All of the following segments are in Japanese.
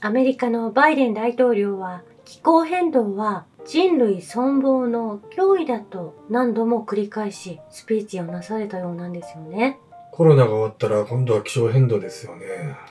アメリカのバイデン大統領は気候変動は人類存亡の脅威だと何度も繰り返しスピーチをなされたようなんですよね。コロナが終わったら今度は気象変動ですよね。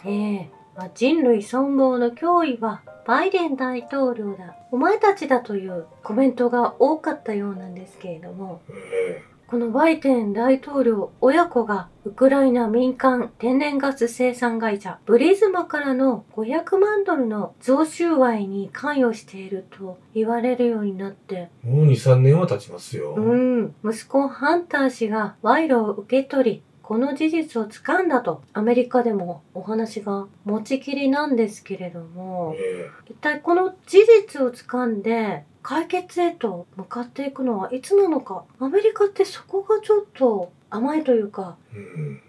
ええまあ、人類存亡の脅威はバイデン大統領だ、お前たちだというコメントが多かったようなんですけれども、えこのバイデン大統領親子がウクライナ民間天然ガス生産会社ブリズマからの500万ドルの贈収賄に関与していると言われるようになって、えもう2、3年は経ちますよ。うん、息子ハンター氏が賄賂を受け取り、この事実を掴んだとアメリカでもお話が持ちきりなんですけれども、え。一体この事実を掴んで解決へと向かっていくのはいつなのか。アメリカってそこがちょっと甘いというか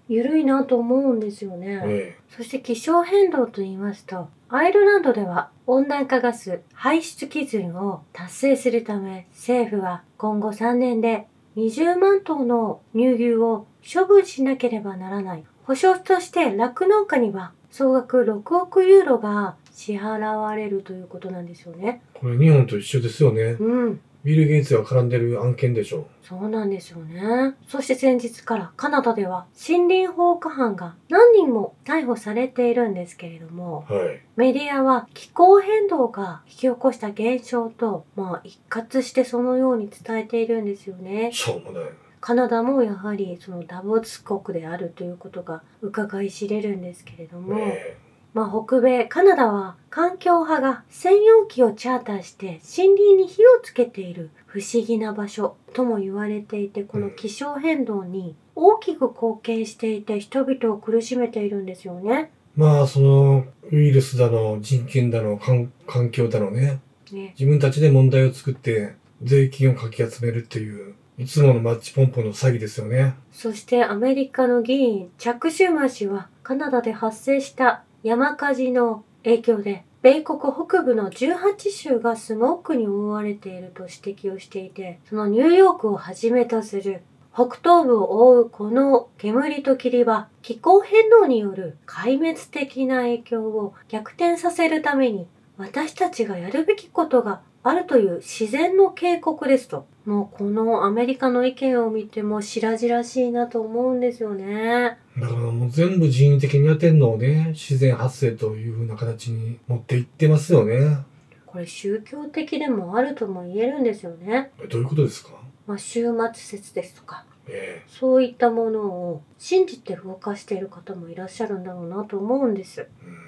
緩いなと思うんですよね、えそして気象変動と言いますとアイルランドでは温暖化ガス排出基準を達成するため政府は今後3年で20万頭の乳牛を処分しなければならない。保証として酪農家には総額6億ユーロが支払われるということなんですよね。これ日本と一緒ですよね。うん。ビル・ゲイツが絡んでる案件でしょ。そうなんですよね。そして先日からカナダでは森林放火犯が何人も逮捕されているんですけれども、はい。メディアは気候変動が引き起こした現象と、まあ一括してそのように伝えているんですよね。しょうもない。カナダもやはりそのダボツ国であるということが伺い知れるんですけれども、えまあ北米、カナダは環境派が専用機をチャーターして森林に火をつけている不思議な場所とも言われていて、この気象変動に大きく貢献していて人々を苦しめているんですよね。えまあ、その、ウイルスだの、人権だの、環環境だのね。ね自分たちで問題を作って、税金をかき集めるっていう、いつものマッチポンポンの詐欺ですよね。そしてアメリカの議員、チャック・シューマー氏はカナダで発生した山火事の影響で、米国北部の18州がスモークに覆われていると指摘をしていて、そのニューヨークをはじめとする北東部を覆うこの煙と霧は気候変動による壊滅的な影響を逆転させるために私たちがやるべきことがあるという自然の警告ですと。もうこのアメリカの意見を見ても白々しいなと思うんですよね。だからもう全部人為的にやってんのをね、自然発生という風な形に持っていってますよね。これ宗教的でもあるとも言えるんですよね。えどういうことですか？まあ、終末説ですとか、えそういったものを信じて動かしている方もいらっしゃるんだろうなと思うんです。えうん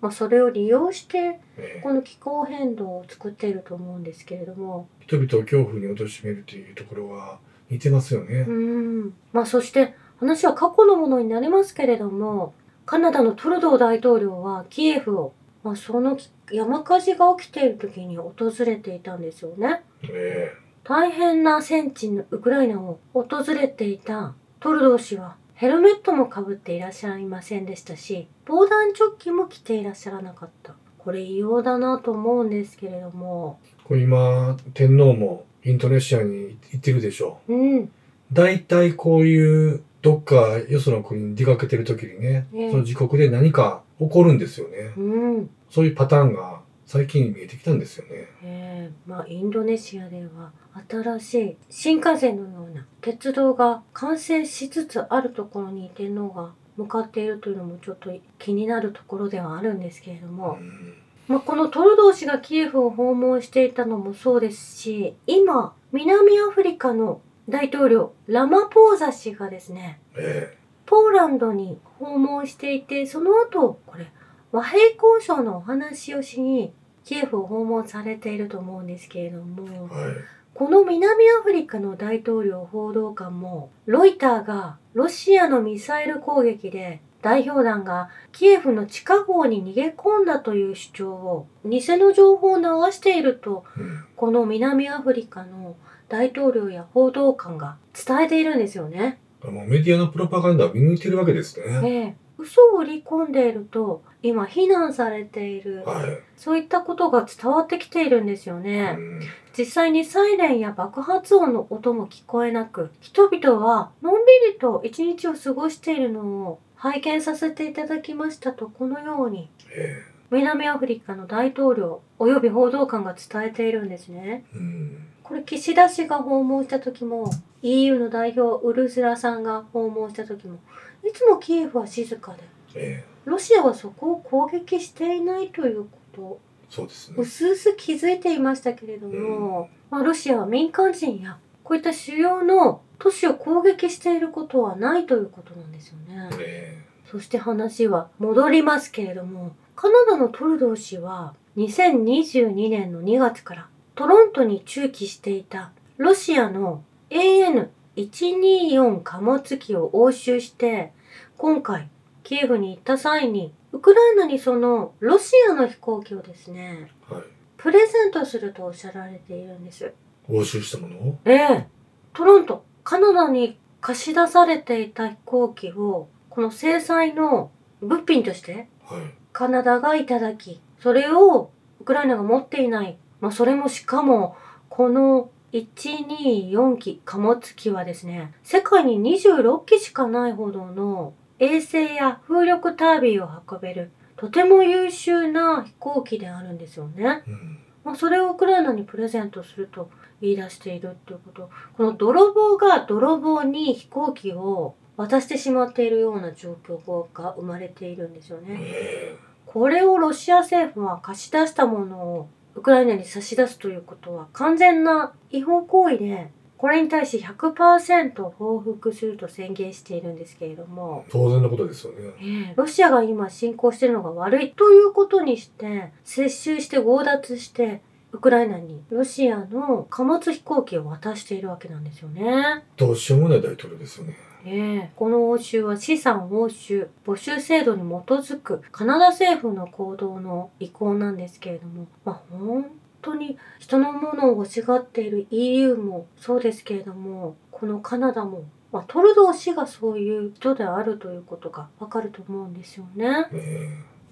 まあ、それを利用してええこの気候変動を作っていると思うんですけれども、人々を恐怖に貶めるというところは似てますよねう。ん。まあ、そして話は過去のものになりますけれども、カナダのトルドー大統領はキエフを、まあ、その山火事が起きている時に訪れていたんですよね。え大変な戦地のウクライナを訪れていたトルドー氏はヘルメットもかぶっていらっしゃいませんでしたし、防弾チョッキも着ていらっしゃらなかった。これ異様だなと思うんですけれども、えこれ今、天皇もインドネシアに行ってるでしょうん、大体こういうどっかよその国に出かけてる時にね、ええその自国で何か起こるんですよね。うん。そういうパターンが最近見えてきたんですよね。えー。まあ、インドネシアでは新しい新幹線のような鉄道が完成しつつあるところに天皇が向かっているというのもちょっと気になるところではあるんですけれども、うん。まあ、このトルドー氏がキエフを訪問していたのもそうですし今南アフリカの大統領ラマポーザ氏がですねえ。ポーランドに訪問していてその後これ和平交渉のお話をしにキエフを訪問されていると思うんですけれどもえはい。この南アフリカの大統領報道官もロイターがロシアのミサイル攻撃で代表団がキエフの地下壕に逃げ込んだという主張を偽の情報を流しているとうんこの南アフリカの大統領や報道官が伝えているんですよね。もうメディアのプロパガンダを見抜いてるわけですね。ええ、嘘を売り込んでいると今非難されているはい。そういったことが伝わってきているんですよね。うん実際にサイレンや爆発音の音も聞こえなく人々はのんびりと一日を過ごしているのを拝見させていただきましたとこのようにえ南アフリカの大統領及び報道官が伝えているんですね。うん。これ岸田氏が訪問した時も EU の代表ウルスラさんが訪問した時もいつもキエフは静かでええロシアはそこを攻撃していないということそうですね。うすうす気づいていましたけれども、まあ、ロシアは民間人やこういった主要の都市を攻撃していることはないということなんですよね。えそして話は戻りますけれども、カナダのトルドー氏は2022年の2月からトロントに駐機していたロシアの AN124 貨物機を押収して、今回キエフに行った際に、ウクライナにそのロシアの飛行機をですね、えはい。プレゼントするとおっしゃられているんです。押収したもの？をええトロント、カナダに貸し出されていた飛行機を、この制裁の物品としてはい。カナダがいただき、それをウクライナが持っていない。まあ、それもしかも、この124機貨物機はですね、世界に26機しかないほどの衛星や風力タービンを運べる、とても優秀な飛行機であるんですよね。うん。まあ、それをウクライナにプレゼントすると言い出しているっていうこと。この泥棒が泥棒に飛行機を渡してしまっているような状況が生まれているんですよね。えこれをロシア政府は貸し出したものをウクライナに差し出すということは完全な違法行為で、これに対し100%報復すると宣言しているんですけれどもえ、当然のことですよね。ええロシアが今侵攻しているのが悪いということにして、接収して強奪して、ウクライナにロシアの貨物飛行機を渡しているわけなんですよね。どうしようもない大統領ですよね。ええこの押収は資産押収、募集制度に基づくカナダ政府の行動の意向なんですけれども、まあ本当に人のものを欲しがっている EU もそうですけれども、このカナダも、まあ、トルドー氏がそういう人であるということがわかると思うんですよね。え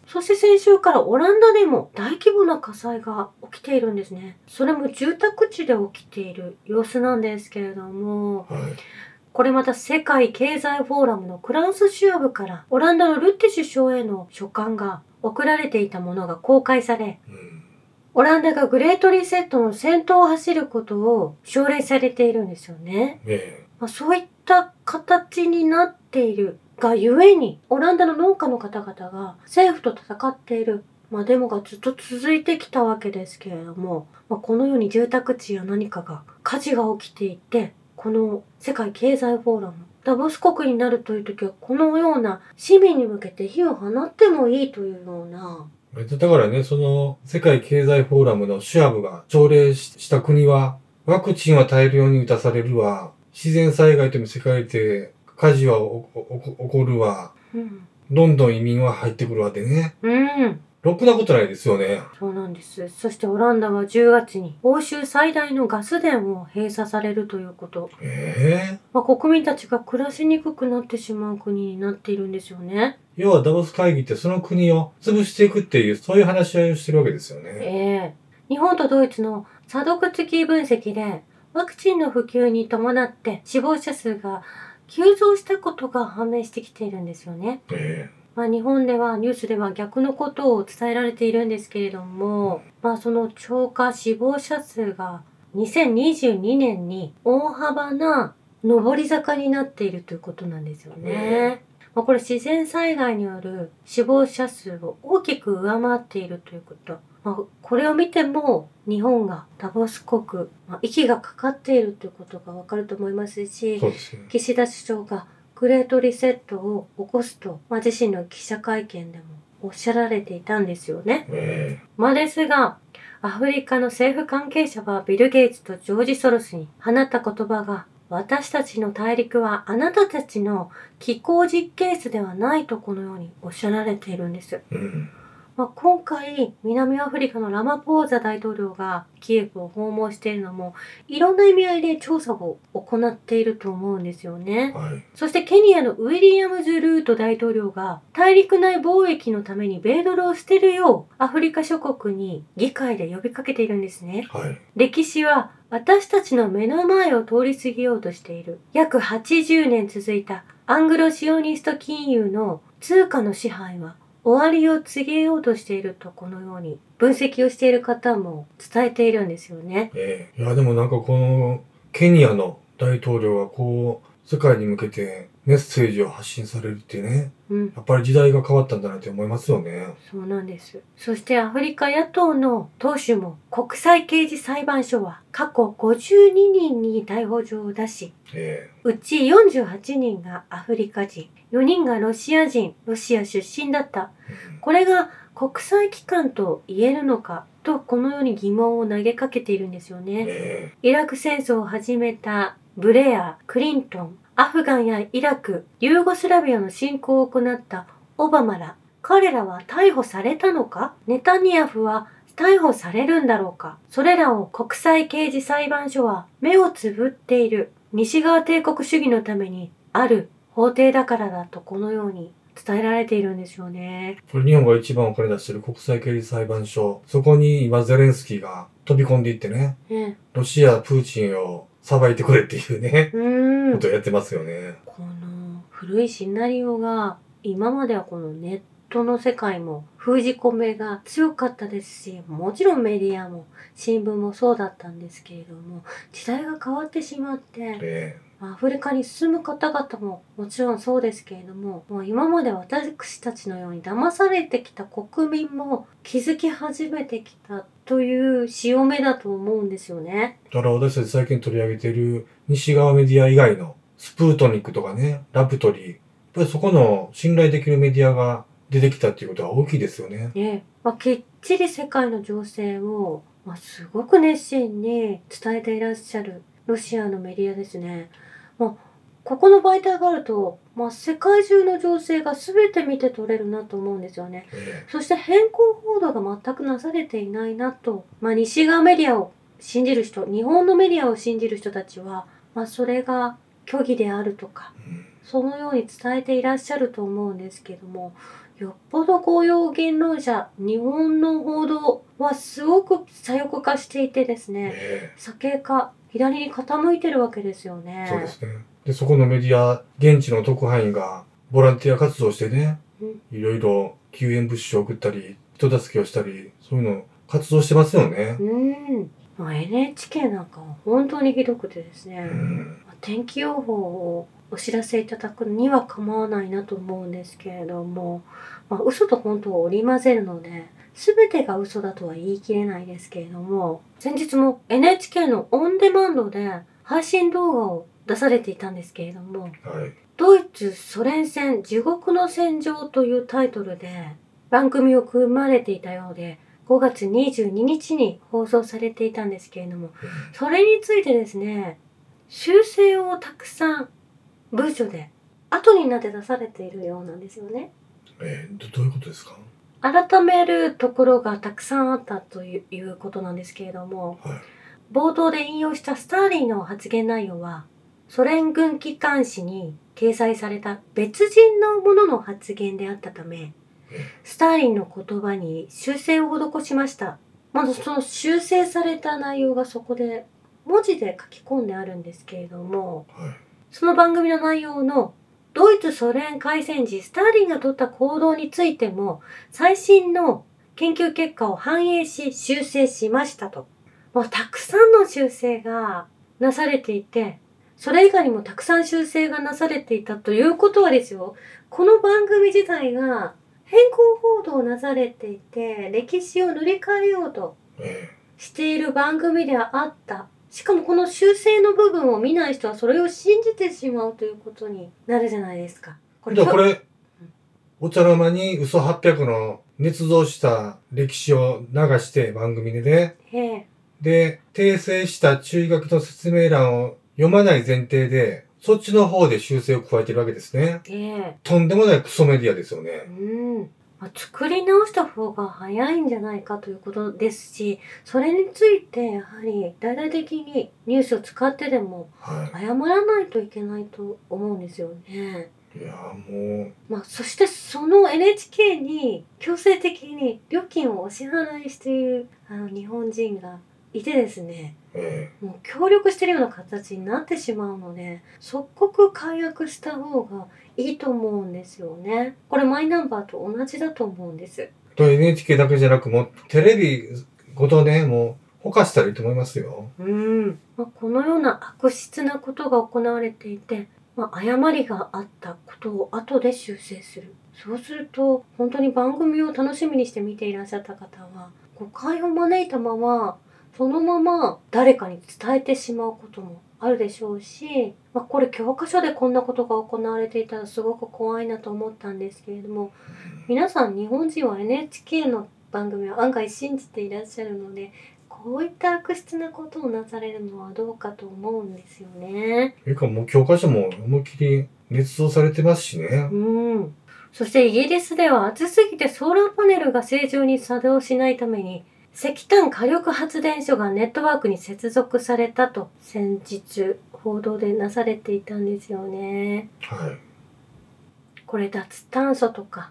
そして先週からオランダでも大規模な火災が起きているんですね。それも住宅地で起きている様子なんですけれども、えはい。これまた世界経済フォーラムのフランス支部からオランダのルッテ首相への書簡が送られていたものが公開され、うん。オランダがグレートリセットの先頭を走ることを奨励されているんですよね。えまあ、そういった形になっている。がゆえに、オランダの農家の方々が政府と戦っている、まあ、デモがずっと続いてきたわけですけれども、まあ、このように住宅地や何かが火事が起きていて、この世界経済フォーラム、ダボス国になるという時は、このような市民に向けて火を放ってもいいというような、えだからね、その、世界経済フォーラムのシュアブが朝礼しした国は、ワクチンは大量に打たされるわ、自然災害と見せかけて、火事は起こるわ、うん。どんどん移民は入ってくるわでね。うん。ろくなことないですよね。そうなんです。そしてオランダは10月に欧州最大のガス田を閉鎖されるということ。ええまあ、国民たちが暮らしにくくなってしまう国になっているんですよね。要はダボス会議ってその国を潰していくっていう、そういう話し合いをしてるわけですよえね。え日本とドイツの査読付き分析で、ワクチンの普及に伴って死亡者数が急増したことが判明してきているんですよね。えまあ、日本ではニュースでは逆のことを伝えられているんですけれども、まあ、その超過死亡者数が2022年に大幅な上り坂になっているということなんですよね。まあ、これ自然災害による死亡者数を大きく上回っているということ。まあ、これを見ても日本がダボス国、まあ、息がかかっているということがわかると思いますえし、すね。岸田首相がグレートリセットを起こすと、まあ、自身の記者会見でもおっしゃられていたんですよね。えまあですが、アフリカの政府関係者はビル・ゲイツとジョージ・ソロスに放った言葉が、私たちの大陸はあなたたちの気候実験室ではないとこのようにおっしゃられているんです。えうん。まあ、今回、南アフリカのラマポーザ大統領がキエフを訪問しているのも、いろんな意味合いで調査を行っていると思うんですよね。はい。そしてケニアのウィリアムズ・ルート大統領が大陸内貿易のために米ドルを捨てるようアフリカ諸国に議会で呼びかけているんですね。はい。歴史は私たちの目の前を通り過ぎようとしている。約80年続いたアングロシオニスト金融の通貨の支配は終わりを告げようとしているとこのように分析をしている方も伝えているんですよね。ええいや、でもなんかこの、ケニアの大統領はこう、世界に向けてメッセージを発信されるってね、うん、やっぱり時代が変わったんだなって思いますよね。そうなんです。そしてアフリカ野党の党首も国際刑事裁判所は過去52人に逮捕状を出し、えうち48人がアフリカ人、4人がロシア人、ロシア出身だった。えうんこれが国際機関と言えるのかとこのように疑問を投げかけているんですよね。えイラク戦争を始めたブレア、クリントン、アフガンやイラク、ユーゴスラビアの侵攻を行ったオバマら、彼らは逮捕されたのか？ネタニヤフは逮捕されるんだろうか？それらを国際刑事裁判所は目をつぶっている。西側帝国主義のためにある法廷だからだとこのように伝えられているんですよね。これ日本が一番お金出してる国際刑事裁判所、そこに今ゼレンスキーが飛び込んでいってね、ねロシア、プーチンを裁いてくれっていうね、うーんことをやってますよね。この古いシナリオが今まではこのネットの世界も封じ込めが強かったですしもちろんメディアも新聞もそうだったんですけれども時代が変わってしまってえアフリカに進む方々ももちろんそうですけれどももう今まで私たちのように騙されてきた国民も気づき始めてきたという潮目だと思うんですよね。えだから私たち最近取り上げている西側メディア以外のスプートニックとかね、ラプトリー、やっぱりそこの信頼できるメディアが出てきたっていうことは大きいですよね。ねまあ、きっちり世界の情勢を、まあ、すごく熱心に伝えていらっしゃるロシアのメディアですね。まあ、ここの媒体があると、まあ、世界中の情勢が全て見て取れるなと思うんですよね。えそして変更報道が全くなされていないなと、まあ、西側メディアを信じる人、日本のメディアを信じる人たちは、まあ、それが虚偽であるとか、そのように伝えていらっしゃると思うんですけども、よっぽど公用言論者、日本の報道はすごく左翼化していてですね、え。左傾化、左に傾いてるわけですよね。えそうですね。で、そこのメディア、現地の特派員がボランティア活動してね、うんいろいろ救援物資を送ったり、人助けをしたり、そういうの活動してますよね。うん。まあ NHK なんかは本当にひどくてですね、うんまあ天気予報をお知らせいただくには構わないなと思うんですけれども、まあ、嘘と本当を織り交ぜるので、全てが嘘だとは言い切れないですけれども、先日も NHK のオンデマンドで配信動画を出されていたんですけれども、はい。ドイツソ連戦地獄の戦場というタイトルで番組を組まれていたようで、5月22日に放送されていたんですけれども、それについてですね、修正をたくさん文書で後になって出されているようなんですよね。えーどどういうことですか？改めるところがたくさんあったということなんですけれども、はい。冒頭で引用したスターリンの発言内容は、ソ連軍機関誌に掲載された別人のものの発言であったため、スターリンの言葉に修正を施しました。まずその修正された内容がそこで文字で書き込んであるんですけれども、はい。その番組の内容のドイツソ連開戦時スターリンが取った行動についても最新の研究結果を反映し修正しましたと。もうたくさんの修正がなされていて、それ以外にもたくさん修正がなされていたということはですよ、この番組自体が変更報道なされていて、歴史を塗り替えようとえしている番組ではあった。しかもこの修正の部分を見ない人はそれを信じてしまうということになるじゃないですか。こえじゃあこれ、お茶の間に嘘800の捏造した歴史を流して番組でね、ええで、訂正した注意書きの説明欄を読まない前提で、そっちの方で修正を加えてるわけですね。ええとんでもないクソメディアですよね。うん。まあ作り直した方が早いんじゃないかということですし、それについてやはり大々的にニュースを使ってでもは謝らないといけないと思うんですよね。い。いやーもまあ、そしてその NHK に強制的に料金をお支払いしているあの日本人がいてですね、う、えもう協力してるような形になってしまうので、即刻解約した方がいいと思うんですよね。これマイナンバーと同じだと思うんです。と NHK だけじゃなく、もうテレビごとね、もう、ほかしたらいいと思いますよ。うん。まあ、このような悪質なことが行われていて、まあ、誤りがあったことを後で修正する。そうすると、本当に番組を楽しみにして見ていらっしゃった方は、誤解を招いたまま、そのまま誰かに伝えてしまうこともあるでしょうし、まあ、これ教科書でこんなことが行われていたらすごく怖いなと思ったんですけれども、皆さん日本人は NHK の番組を案外信じていらっしゃるので、こういった悪質なことをなされるのはどうかと思うんですよね。えかもう教科書も思いっきり捏造されてますしね。うん。そしてイギリスでは暑すぎてソーラーパネルが正常に作動しないために石炭火力発電所がネットワークに接続されたと先日報道でなされていたんですよね。はい。これ脱炭素とか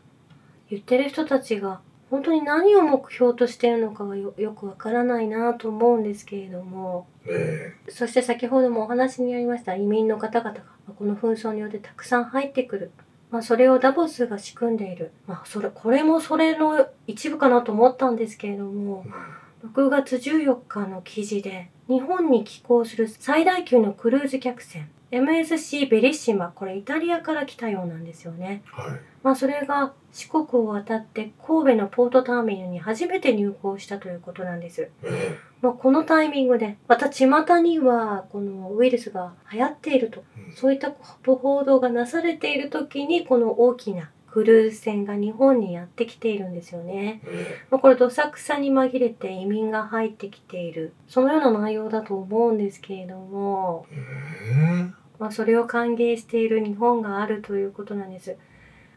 言ってる人たちが本当に何を目標としているのかがよよくわからないなと思うんですけれどもえそして先ほどもお話にありました移民の方々がまあこの紛争によってたくさん入ってくる。まあそれをダボスが仕組んでいる。まあそれ、これもそれの一部かなと思ったんですけれどもえ、6月14日の記事で、日本に寄港する最大級のクルーズ客船、MSC ベリッシマ、これイタリアから来たようなんですよね。はい。まあそれが四国を渡って神戸のポートターミナルに初めて入港したということなんです。えまあこのタイミングで、また巷にはこのウイルスが流行っていると、そういった報道がなされている時にこの大きなクルーズ船が日本にやってきているんですよね。えまあ、これどさくさに紛れて移民が入ってきている、そのような内容だと思うんですけれども、ええまあ、それを歓迎している日本があるということなんです。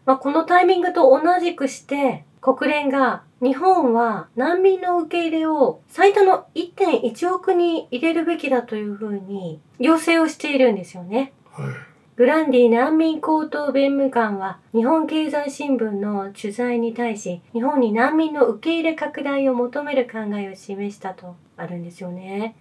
まあ、このタイミングと同じくして、国連が日本は難民の受け入れを最多の1.1億人入れるべきだというふうに要請をしているんですよね。はい。グランディ難民高等弁務官は日本経済新聞の取材に対し日本に難民の受け入れ拡大を求める考えを示したとあるんですよね。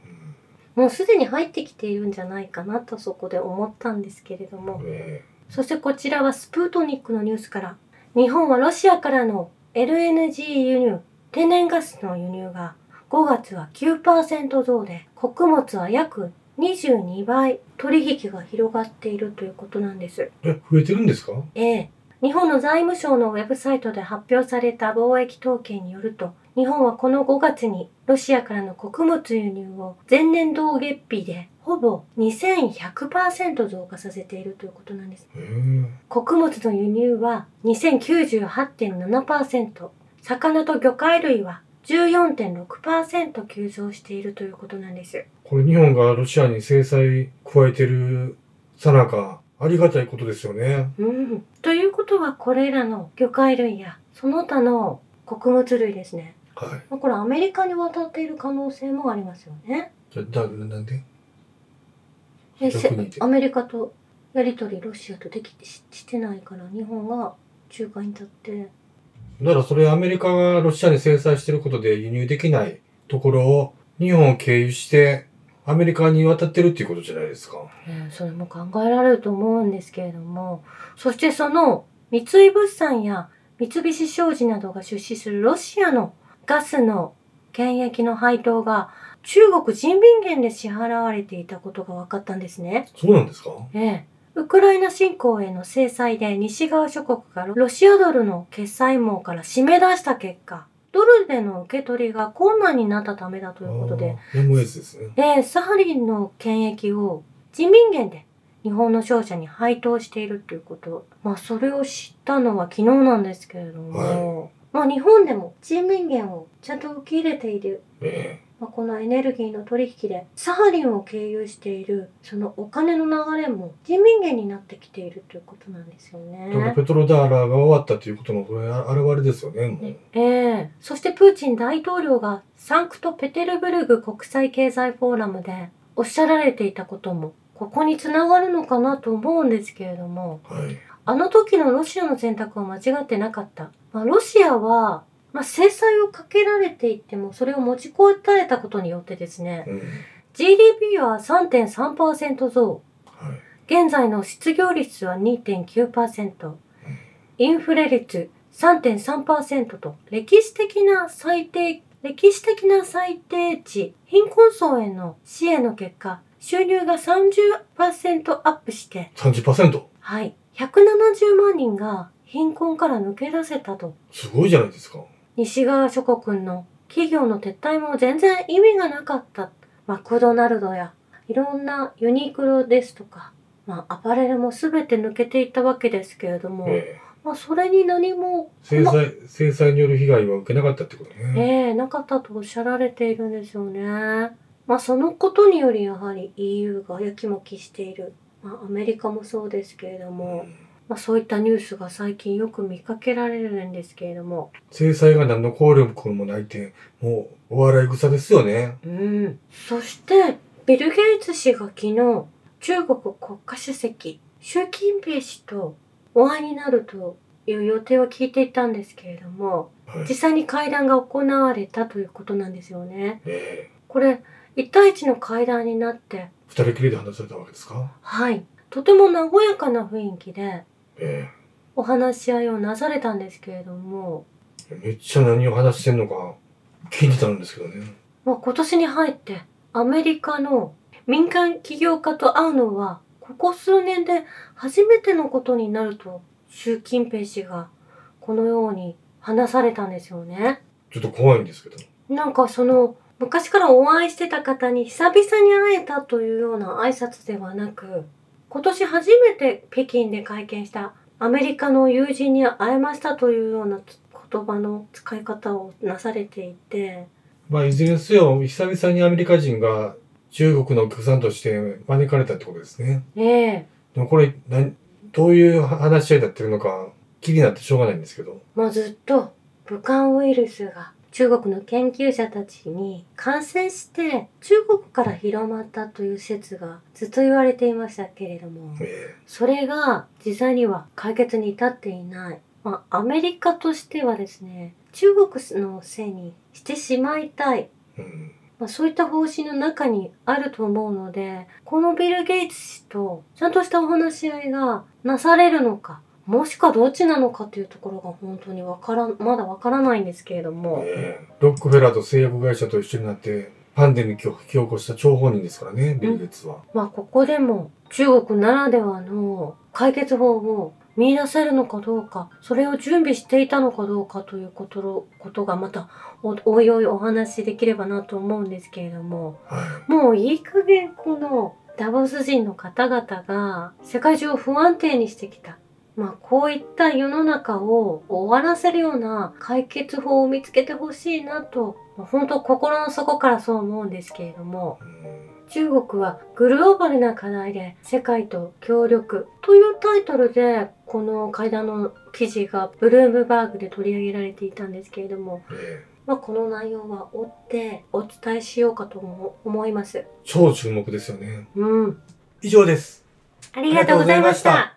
もうすでに入ってきているんじゃないかなとそこで思ったんですけれども。えそしてこちらはスプートニックのニュースから日本はロシアからの LNG 輸入天然ガスの輸入が5月は9%増で穀物は約22倍取引が広がっているということなんです。え、増えてるんですか？ええ。日本の財務省のウェブサイトで発表された貿易統計によると、日本はこの5月にロシアからの穀物輸入を前年同月比でほぼ2100%増加させているということなんです。ええ穀物の輸入は2098.7%、魚と魚介類は14.6%急増しているということなんです。これ日本がロシアに制裁加えてるさなか、ありがたいことですよね。うん。ということはこれらの魚介類やその他の穀物類ですね。はい。まあこれアメリカに渡っている可能性もありますよね。じゃ、だ、なんで？えアメリカとやり取りロシアとできししてないから日本が仲介に立って。だからそれアメリカがロシアに制裁してることで輸入できないところを日本を経由してアメリカに渡ってるっていうことじゃないですか。えーそれも考えられると思うんですけれども、そしてその三井物産や三菱商事などが出資するロシアのガスの権益の配当が中国人民元で支払われていたことが分かったんですね。そうなんですか？ええ。ウクライナ侵攻への制裁で西側諸国がロシアドルの決済網から締め出した結果、ドルでの受け取りが困難になったためだということで、あー MS ですね。で、サハリンの権益を人民元で日本の商社に配当しているということ。まあ、それを知ったのは昨日なんですけれども、まあ、日本でも人民元をちゃんと受け入れている。えまあ、このエネルギーの取引でサハリンを経由しているそのお金の流れも人民元になってきているということなんですよえだか。ペトロダーラーが終わったということのこれあ現れですよね、もう。ええそしてプーチン大統領がサンクトペテルブルグ国際経済フォーラムでおっしゃられていたこともここにつながるのかなと思うんですけれどもはい。あの時のロシアの選択は間違ってなかった。まあ、ロシアは、まあ、制裁をかけられていってもそれを持ちこたえたことによってですねうん。GDP は3.3%増はい。現在の失業率は2.9%、インフレ率3.3%と歴史的な最低、歴史的な最低値、貧困層への支援の結果、収入が30%アップして、30%? はい、170万人が貧困から抜け出せたと。すごいじゃないですか。西側諸国の企業の撤退も全然意味がなかった。マクドナルドやいろんなユニクロですとか、まあアパレルも全て抜けていったわけですけれども、ええまあそれに何も、制裁、制裁による被害は受けなかったってことね。ええなかったとおっしゃられているんですよね。まあそのことによりやはり EU がやきもきしている。まあアメリカもそうですけれども、まあそういったニュースが最近よく見かけられるんですけれども、制裁が何の効力もないって、もうお笑い草ですよね。うん。そして、ビル・ゲイツ氏が昨日、中国国家主席、習近平氏とお会いになるという予定を聞いていたんですけれども、はい実。際に会談が行われたということなんですよね。ええこれ、一対一の会談になって、二人きりで話されたわけですか？はい。とても和やかな雰囲気でえお話し合いをなされたんですけれども、えめっちゃ何を話してんのか聞いてたんですけどね。まあ、今年に入ってアメリカの民間起業家と会うのはここ数年で初めてのことになると習近平氏がこのように話されたんですよね。ちょっと怖いんですけど。なんかその昔からお会いしてた方に久々に会えたというような挨拶ではなく今年初めて北京で会見したアメリカの友人に会えましたというような言葉の使い方をなされていてまあ、いずれにせよ、久々にアメリカ人が中国のお客さんとして招かれたってことですね。ええでもこれ、何どういう話し合いになってるのか、気になってしょうがないんですけど。まあずっと武漢ウイルスが中国の研究者たちに感染して中国から広まったという説がずっと言われていましたけれどもえそれが実際には解決に至っていない。まあアメリカとしてはですね中国のせいにしてしまいたい。えうん。まあ、そういった方針の中にあると思うので、このビル・ゲイツ氏とちゃんとしたお話し合いがなされるのか、もしくはどっちなのかというところが本当にわからん、まだわからないんですけれども、ええ。ロックフェラーと製薬会社と一緒になって、パンデミックを引き起こした張本人ですからね、ビル・ゲイツは。まあここでも中国ならではの解決法を見出せるのかどうか、それを準備していたのかどうかということのことがまたおおいおいお話しできればなと思うんですけれども、はもういい加減このダボス人の方々が世界中を不安定にしてきた。まあこういった世の中を終わらせるような解決法を見つけてほしいなと、まあ本当心の底からそう思うんですけれども、中国はグローバルな課題で世界と協力というタイトルでこの会談の記事がブルームバーグで取り上げられていたんですけれども、ええまあ、この内容は追ってお伝えしようかとも思います。超注目ですよね。うん。以上です。ありがとうございました。